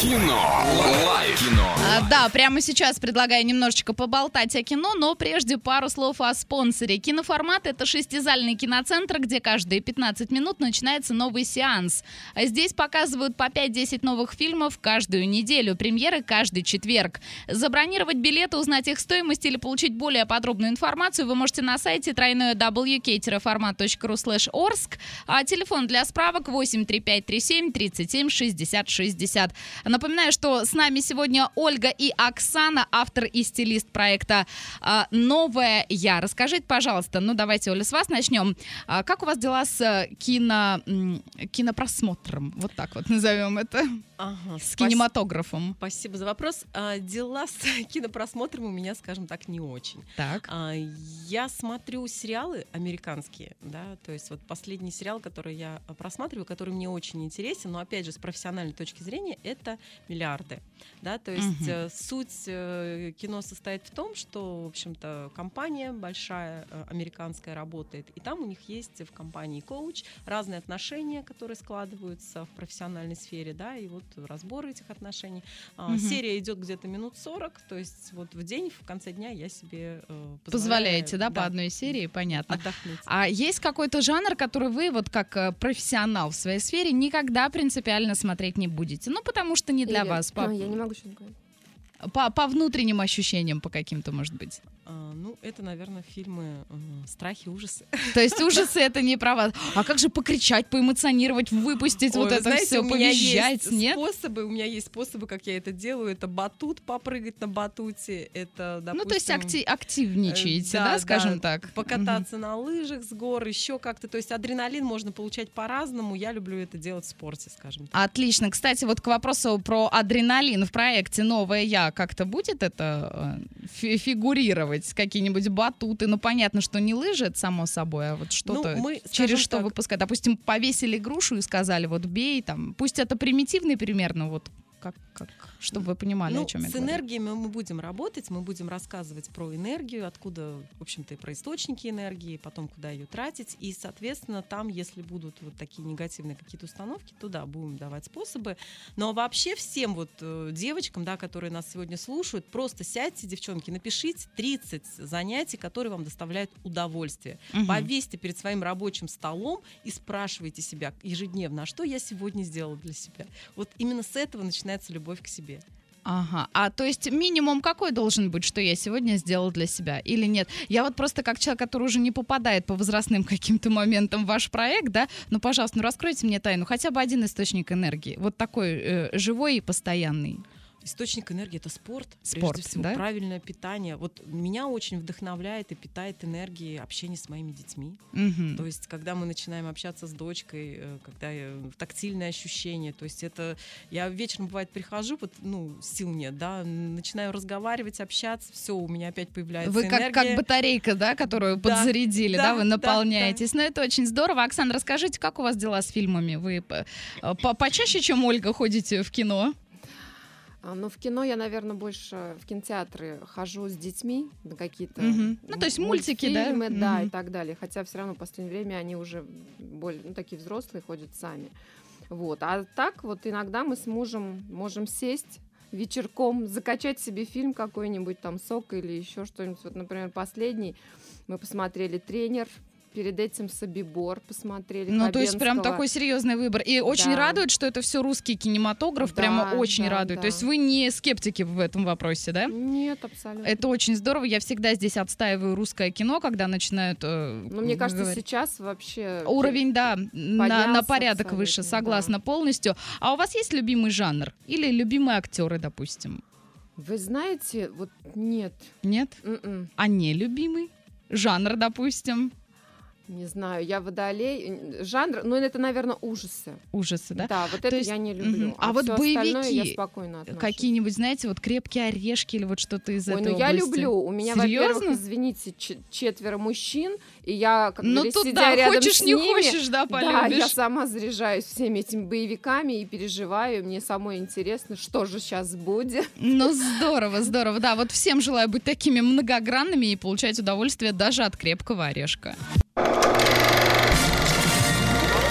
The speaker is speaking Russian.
Кино. Лайф. Кино. А, Да, прямо сейчас предлагаю немножечко поболтать о кино, но прежде пару слов о спонсоре. Киноформат — это шестизальный киноцентр, где каждые 15 минут начинается новый сеанс. А Здесь показывают по 5-10 новых фильмов каждую неделю, премьеры каждый четверг. Забронировать билеты, узнать их стоимость или получить более подробную информацию вы можете на сайте тройное slash орск, а телефон для справок 83537 37 60 60. Напоминаю, что с нами сегодня Ольга и Оксана, автор и стилист проекта а, «Новая я». Расскажите, пожалуйста, ну давайте, Оля, с вас начнем. А, Как у вас дела с э, кино, кинопросмотром? Вот так вот назовем это. Ага, С кинематографом. Спасибо за вопрос. А, дела с кинопросмотром у меня, скажем так, не очень. Так. Я смотрю сериалы американские, да, то есть вот последний сериал, который я просматриваю, который мне очень интересен, но опять же с профессиональной точки зрения, это миллиарды, да, то есть э, суть э, кино состоит в том, что, в общем-то, компания большая э, американская работает, и там у них есть в компании коуч разные отношения, которые складываются в профессиональной сфере, да, и вот разбор этих отношений. Мгм. Серия идет где-то минут 40, то есть вот в день, в конце дня я себе позволяю, Позволяете, да, по одной серии, понятно. отдохнуть. А есть какой-то жанр, который вы, вот как профессионал в своей сфере, никогда принципиально смотреть не будете? Ну, потому что не для Или- вас, по, А, я не могу что-то говорить. по, по внутренним ощущениям, по каким-то, может быть. А, ну, это, наверное, фильмы страхи, ужасы. То есть ужасы это не про вас. А как же покричать, поэмоционировать, выпустить Ой, вот это знаете, все, у меня повизжать, есть нет? способы, у меня есть способы, как я это делаю. Это батут, попрыгать на батуте. Это, допустим, ну, то есть акти- активничаете, э, да, да, скажем да, так? покататься на лыжах с гор, еще как-то. То есть адреналин можно получать по-разному. Я люблю это делать в спорте, скажем так. Отлично. Кстати, вот к вопросу про адреналин в проекте «Новое я» как-то будет это э, фигурировать? Какие-нибудь батуты? Ну, понятно, что не лыжи, это само собой, а вот что-то Ну, мы, через что так, выпускать. Допустим, повесили грушу и сказали, вот бей, там, пусть это примитивный примерно, вот как, как чтобы вы понимали, Ну, о чем я с говорю. энергиями мы будем работать, мы будем рассказывать про энергию, откуда, в общем-то, и про источники энергии, потом куда ее тратить. И, соответственно, там, если будут вот такие негативные какие-то установки, то да, будем давать способы. Но вообще всем вот э, девочкам, да, которые нас сегодня слушают, просто сядьте, девчонки, напишите 30 занятий, которые вам доставляют удовольствие. Мгм. Повесьте перед своим рабочим столом и спрашивайте себя ежедневно, а что я сегодня сделала для себя. Вот именно с этого начинается любовь к себе. Ага. А то есть минимум какой должен быть, что я сегодня сделал для себя или нет? Я вот просто как человек, который уже не попадает по возрастным каким-то моментам в ваш проект, да, ну, пожалуйста, ну раскройте мне тайну. Хотя бы один источник энергии. Вот такой э, живой и постоянный. Источник энергии это спорт, Спорт, прежде всего, да? правильное питание. Вот меня очень вдохновляет и питает энергией общение с моими детьми. Мгм. То есть, когда мы начинаем общаться с дочкой, э, когда я- тактильное ощущение, то есть это я вечером бывает прихожу, вот ну сил нет, да, начинаю разговаривать, общаться, все, у меня опять появляется Вы как, энергия. как батарейка, да, которую Да, подзарядили, да, да, вы да, наполняетесь. Ну, это очень здорово. Оксана, расскажите, как у вас дела с фильмами? Вы э, по- почаще, чем Ольга, ходите в кино? Ну, в кино я, наверное, больше в кинотеатры хожу с детьми на какие-то Мгм. Ну, то есть мультики, да? мультфильмы, да, и так далее. Хотя все равно в последнее время они уже более, ну, такие взрослые ходят сами. Вот. А так вот иногда мы с мужем можем сесть вечерком, закачать себе фильм какой-нибудь, там, «Сок» или еще что-нибудь. Вот, например, последний мы посмотрели «Тренер», перед этим «Собибор» посмотрели. Ну, то есть прям такой серьезный выбор. И очень Да. радует, что это все русский кинематограф, Да, прямо очень да, радует. да. То есть вы не скептики в этом вопросе, да? Нет, абсолютно. Это очень здорово. Я всегда здесь отстаиваю русское кино, когда начинают... э, Ну, мне кажется, говорить. сейчас вообще... Уровень, да, на, на порядок выше, да. согласна полностью. А у вас есть любимый жанр? Или любимые актеры, допустим? Вы знаете, вот нет. Нет? М-м. А не любимый? Жанр, допустим? Не знаю, я водолей. Жанр, ну это, наверное, ужасы. Ужасы, да? Да, вот это есть- я не люблю. мгм. А вот всё остальное я боевики спокойно отношусь. Какие-нибудь, знаете, вот крепкие орешки или вот что-то из Ой, этой ну я области? люблю. У меня, Серьезно? во-первых, извините, четверо мужчин, и я, как Ну говорится, тут сидя да, хочешь с не ними, хочешь, да, Да, я полюбишь. сама заряжаюсь всеми этими боевиками и переживаю. Мне самой интересно, что же сейчас будет. Ну, здорово, здорово. Да, вот всем желаю быть такими многогранными и получать удовольствие даже от крепкого орешка.